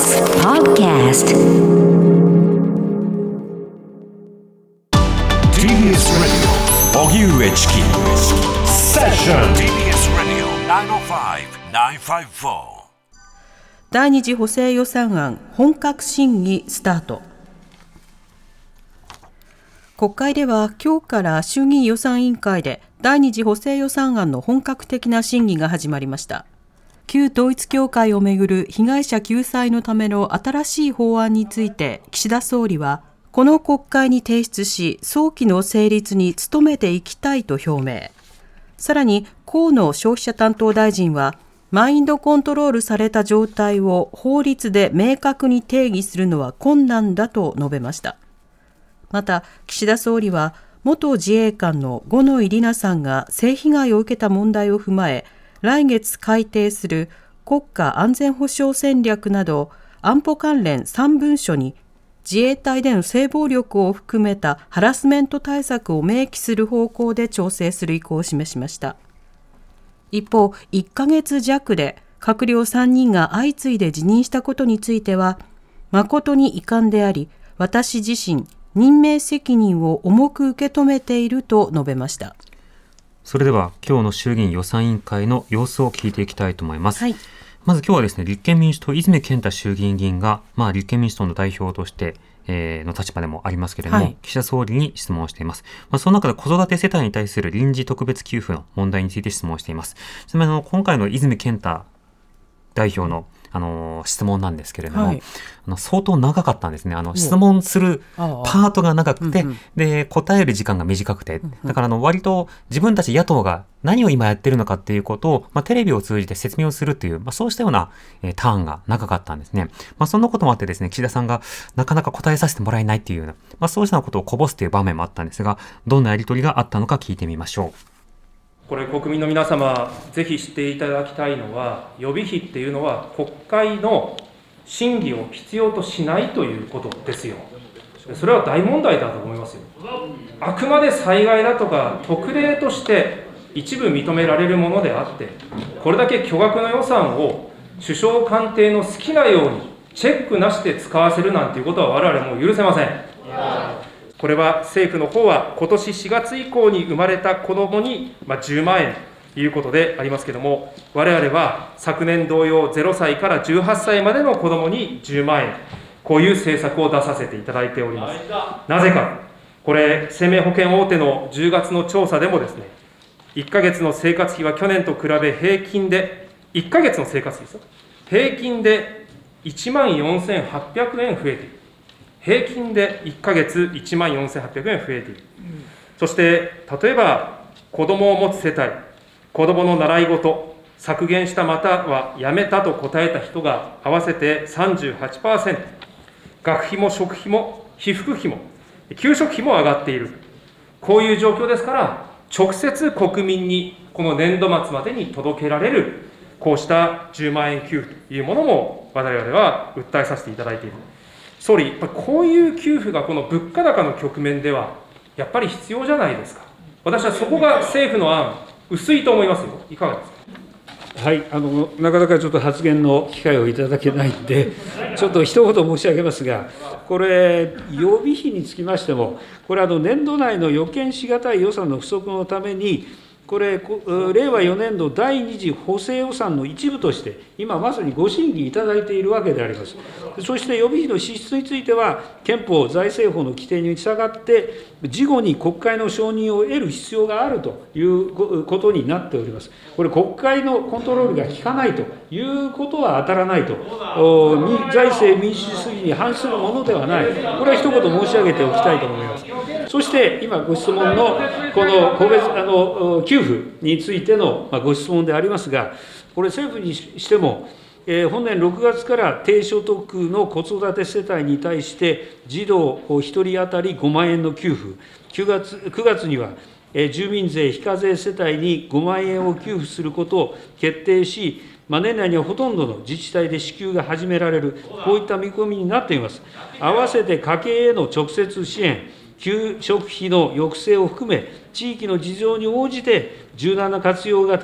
TBS Podcast TBS Radio 荻上チキセッション TBS Radio 905-954第二次補正予算案本格審議スタート。国会では今日から衆議院予算委員会で第二次補正予算案の本格的な審議が始まりました旧統一教会をめぐる被害者救済のための新しい法案について岸田総理はこの国会に提出し早期の成立に努めていきたいと表明。さらに河野消費者担当大臣はマインドコントロールされた状態を法律で明確に定義するのは困難だと述べました。また岸田総理は元自衛官の五ノ井里奈さんが性被害を受けた問題を踏まえ来月改定する国家安全保障戦略など安保関連3文書に自衛隊での性暴力を含めたハラスメント対策を明記する方向で調整する意向を示しました。一方1ヶ月弱で閣僚3人が相次いで辞任したことについては誠に遺憾であり私自身任命責任を重く受け止めていると述べました。それでは今日の衆議院予算委員会の様子を聞いていきたいと思います。はいまず今日はですね、立憲民主党、泉健太衆議院議員が、まあ、立憲民主党の代表として、えーの立場でもありますけれども、はい岸田総理に質問をしています。まあ、その中で子育て世帯に対する臨時特別給付の問題について質問をしています。ちなみにあの今回の泉健太代表のあの質問なんですけれども、はいあの相当長かったんですね。あの質問するパートが長くて、うんうんで答える時間が短くて、だからあの割と自分たち野党が何を今やってるのかっていうことを、まあ、テレビを通じて説明をするっていう、まあ、そうしたような、えーターンが長かったんですね。まあ、そんなこともあってですね、岸田さんがなかなか答えさせてもらえないっていうような、まあ、そうしたようなことをこぼすという場面もあったんですが、どんなやりとりがあったのか聞いてみましょう。これ、国民の皆様、ぜひ知っていただきたいのは、予備費っていうのは、国会の審議を必要としないということですよ。それは大問題だと思いますよ。あくまで災害だとか、特例として一部認められるものであって、これだけ巨額の予算を首相官邸の好きなように、チェックなしで使わせるなんていうことは、我々もう許せません。これは政府の方は、今年4月以降に生まれた子どもにまあ10万円ということでありますけれども、我々は昨年同様、0歳から18歳までの子どもに10万円、こういう政策を出させていただいております。なぜか、これ、生命保険大手の10月の調査でもですね、1ヶ月の生活費は去年と比べ平均で、1ヶ月の生活費ですよ、平均で1万4800円増えている。平均で1ヶ月1万4800円増えている、そして例えば子供を持つ世帯、子供の習い事、削減したまたはやめたと答えた人が合わせて38%、学費も食費も被服費も、給食費も上がっている、こういう状況ですから、直接国民にこの年度末までに届けられる、こうした10万円給付というものも、我々は訴えさせていただいている。総理、やっぱりこういう給付がこの物価高の局面では、やっぱり必要じゃないですか。私はそこが政府の案、薄いと思いますよ。いかがですか？はい、あのなかなかちょっと発言の機会をいただけないんで、ちょっと一言申し上げますが、これ、予備費につきましても、これ、あの年度内の予見しがたい予算の不足のために、これ、令和4年度第2次補正予算の一部として、今まさにご審議いただいているわけであります。そして予備費の支出については、憲法財政法の規定に従って、事後に国会の承認を得る必要があるということになっております。これ、国会のコントロールが効かないということは当たらないと、財政民主主義に反するものではない、これは一言申し上げておきたいと思います。そして今ご質問のこの個別あの給付についてのご質問でありますが、これ政府にしても、え本年6月から低所得の子育て世帯に対して、児童1人当たり5万円の給付、9月 ,9 月には住民税非課税世帯に5万円を給付することを決定し、まあ、年内にはほとんどの自治体で支給が始められる、こういった見込みになっています。合わせて家計への直接支援、給食費の抑制を含め、地域の事情に応じて柔軟な活用が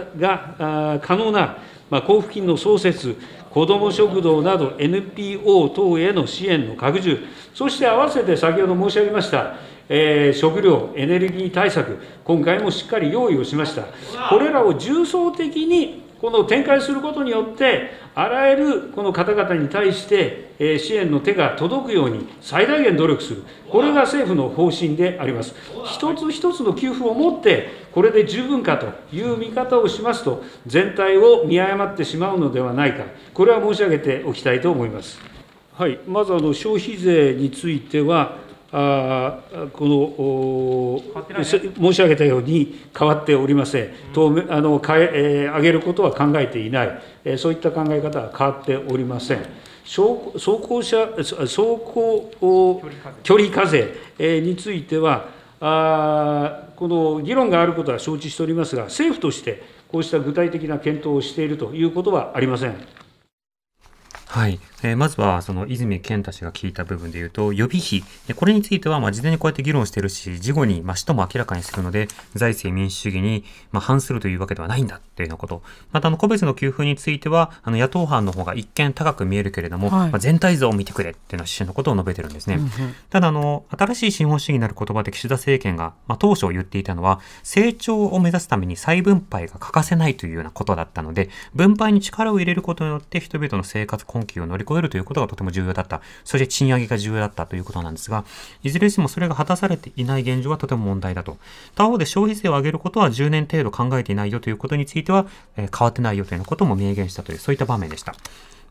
可能なま、交付金の創設、子ども食堂など NPO 等への支援の拡充、そして合わせて先ほど申し上げました、えー、食料、エネルギー対策、今回もしっかり用意をしました。これらを重層的にこの展開することによって、あらゆるこの方々に対して、支援の手が届くように最大限努力する、これが政府の方針であります。一つ一つの給付をもって、これで十分かという見方をしますと、全体を見誤ってしまうのではないか、これは申し上げておきたいと思います。はい、まずあの消費税については、あこの申し上げたように変わっておりません、当面あの変ええ上げることは考えていない、えそういった考え方は変わっておりません。走行車走行距離課税については、あこの議論があることは承知しておりますが、政府としてこうした具体的な検討をしているということはありません。はい。えー、まずは、その、泉健太氏が聞いた部分で言うと、予備費。これについては、まあ、事前にこうやって議論してるし、事後に、まあ、使途も明らかにするので、財政民主主義に、まあ、反するというわけではないんだ、っていうようなこと。また、あの、個別の給付については、あの、野党派の方が一見高く見えるけれども、はい、まあ、全体像を見てくれ、っていうのは趣旨のことを述べてるんですね。うんうん、ただ、あの、新しい資本主義になる言葉で岸田政権が、まあ、当初言っていたのは、成長を目指すために再分配が欠かせないというようなことだったので、分配に力を入れることによって、人々の生活困窮を乗り越えるということがとても重要だった。そして賃上げが重要だったということなんですが、いずれにしてもそれが果たされていない現状はとても問題だと。他方で消費税を上げることは10年程度考えていないよということについては、えー、変わってないよというようなことも明言したという、そういった場面でした。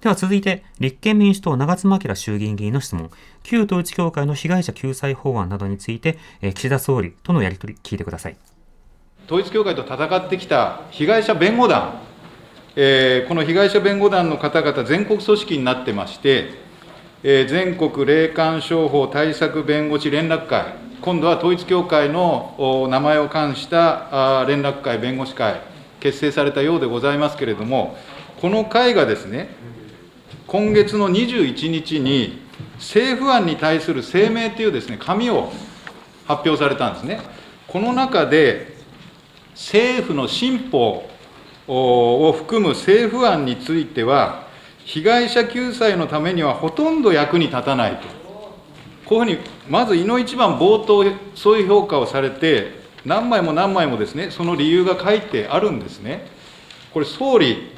では続いて、立憲民主党長妻昭衆議院議員の質問。旧統一教会の被害者救済法案などについて、えー、岸田総理とのやり取り聞いてください。統一教会と戦ってきた被害者弁護団えー、この被害者弁護団の方々、全国組織になってまして、えー、全国霊感商法対策弁護士連絡会、今度は統一教会の名前を冠したあ連絡会、弁護士会、結成されたようでございますけれども、この会がですね、今月の21日に、政府案に対する声明というですね、紙を発表されたんですね。この中で、政府の新法を含む政府案については、被害者救済のためにはほとんど役に立たないと、こういうふうに、まず、いの一番冒頭、そういう評価をされて、何枚も何枚もですね、その理由が書いてあるんですね。これ、総理、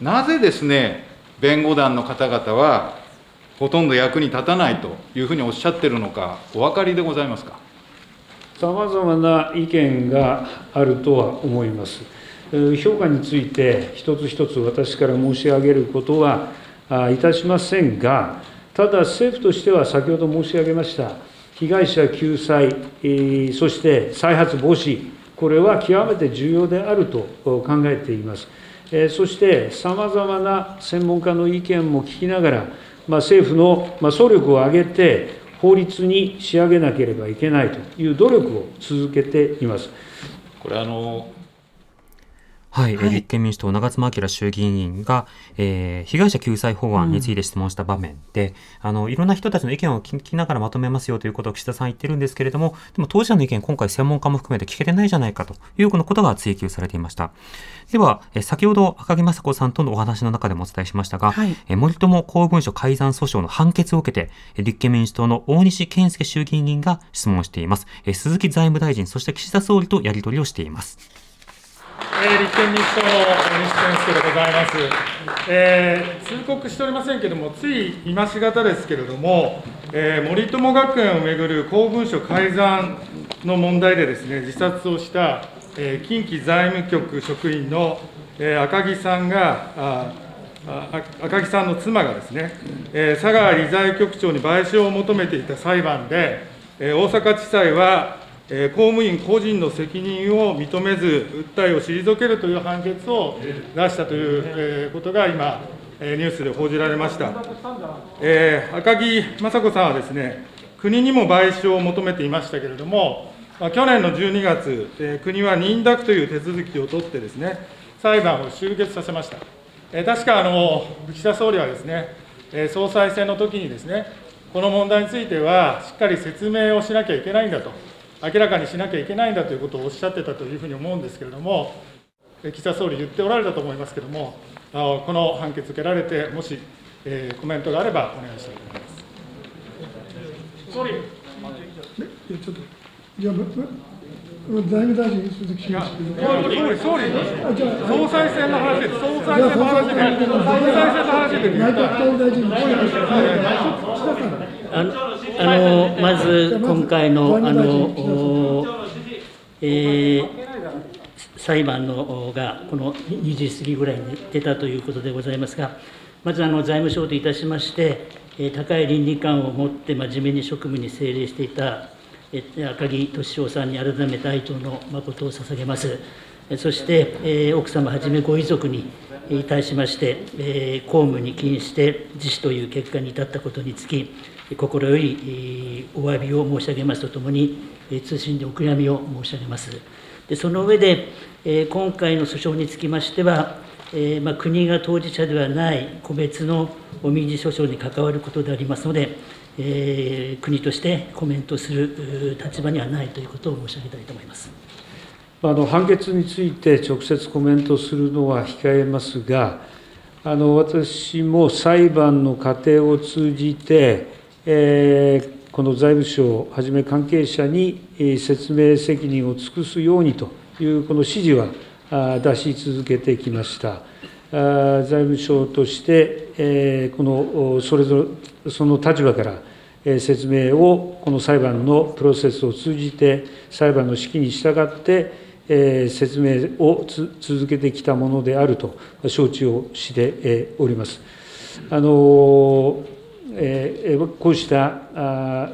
なぜですね、弁護団の方々は、ほとんど役に立たないというふうにおっしゃってるのか、お分かりでございますか？さまざまな意見があるとは思います。評価について、一つ一つ私から申し上げることはいたしませんが、ただ政府としては先ほど申し上げました、被害者救済、そして再発防止、これは極めて重要であると考えています。そしてさまざまな専門家の意見も聞きながら、ま、政府の総力を挙げて、法律に仕上げなければいけないという努力を続けています。これあのはい、はい、立憲民主党、長妻昭衆議院議員が、えー、被害者救済法案について質問した場面で、うん、あの、いろんな人たちの意見を聞きながらまとめますよということを岸田さん言ってるんですけれども、でも当事者の意見、今回専門家も含めて聞けてないじゃないかということが追及されていました。では、え先ほど赤木雅子さんとのお話の中でもお伝えしましたが、はい、え森友公文書改ざん訴訟の判決を受けて、立憲民主党の大西健介衆議院議員が質問しています。え鈴木財務大臣、そして岸田総理とやり取りをしています。えー、立憲民主党の西健介でございます、えー、通告しておりませんけれども、つい今しがたですけれども、えー、森友学園をめぐる公文書改ざんの問題でです、ね、自殺をした、えー、近畿財務局職員の、えー、赤木さんが、あ赤木さんの妻がですね、えー、佐川理財局長に賠償を求めていた裁判で、えー、大阪地裁は、公務員個人の責任を認めず、訴えを退けるという判決を出したということが今、ニュースで報じられました。えー、赤木雅子さんはですね、国にも賠償を求めていましたけれども、去年の12月、え、国は認諾という手続きを取ってですね、裁判を終結させました。え、確かあの岸田総理はですね、え総裁選の時にですね、この問題については、しっかり説明をしなきゃいけないんだと。明らかにしなきゃいけないんだということをおっしゃってたというふうに思うんですけれども、岸田総理、言っておられたと思いますけれども、この判決受けられて、もし、えーコメントがあればお願いしたいと思います。総理。いやちょっと、いや、むむ財務大臣、鈴木いや俊総理、総理、総理。あじゃあ総裁選の話です、総裁選の話で、総裁選の話で、内閣総理大臣、岸田さん。あのまず今回のあの、おえー裁判のがこの2時過ぎぐらいに出たということでございますが、まずあの財務省といたしまして、えー高い倫理観を持って真面目に職務に精励していたえー赤木俊夫さんに改めて哀悼の誠を捧げます。えーそして、えー奥様はじめご遺族に対しまして、えー公務に起因して自死という結果に至ったことにつき、心よりお詫びを申し上げますとともに、通信でお悔やみを申し上げます。でその上で、今回の訴訟につきましては、まあ、国が当事者ではない個別の民事訴訟に関わることでありますので、え国としてコメントする立場にはないということを申し上げたいと思います。あの判決について直接コメントするのは控えますが、あの私も裁判の過程を通じて、この財務省をはじめ関係者に説明責任を尽くすようにというこの指示は出し続けてきました。財務省として、このそれぞれその立場から、説明をこの裁判のプロセスを通じて、裁判の指揮に従って、説明を続けてきたものであると承知をしております。あのこうした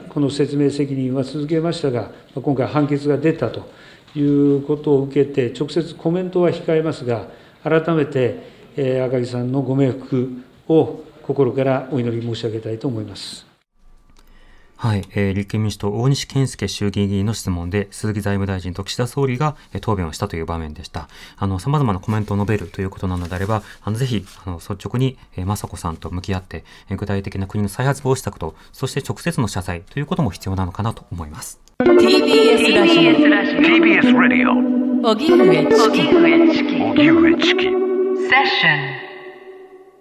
この説明責任は続けましたが、今回、判決が出たということを受けて、直接コメントは控えますが、改めて赤木さんのご冥福を心からお祈り申し上げたいと思います。はい、えー立憲民主党大西健介衆議院議員の質問で鈴木財務大臣と岸田総理がえー答弁をしたという場面でした。あの様々なコメントを述べるということなのであれば、あのぜひあの率直に、えー、雅子さんと向き合って、えー具体的な国の再発防止策と、そして直接の謝罪ということも必要なのかなと思います。TBS ラジ TBS Radio オ荻上チキ。荻上チキ。セッション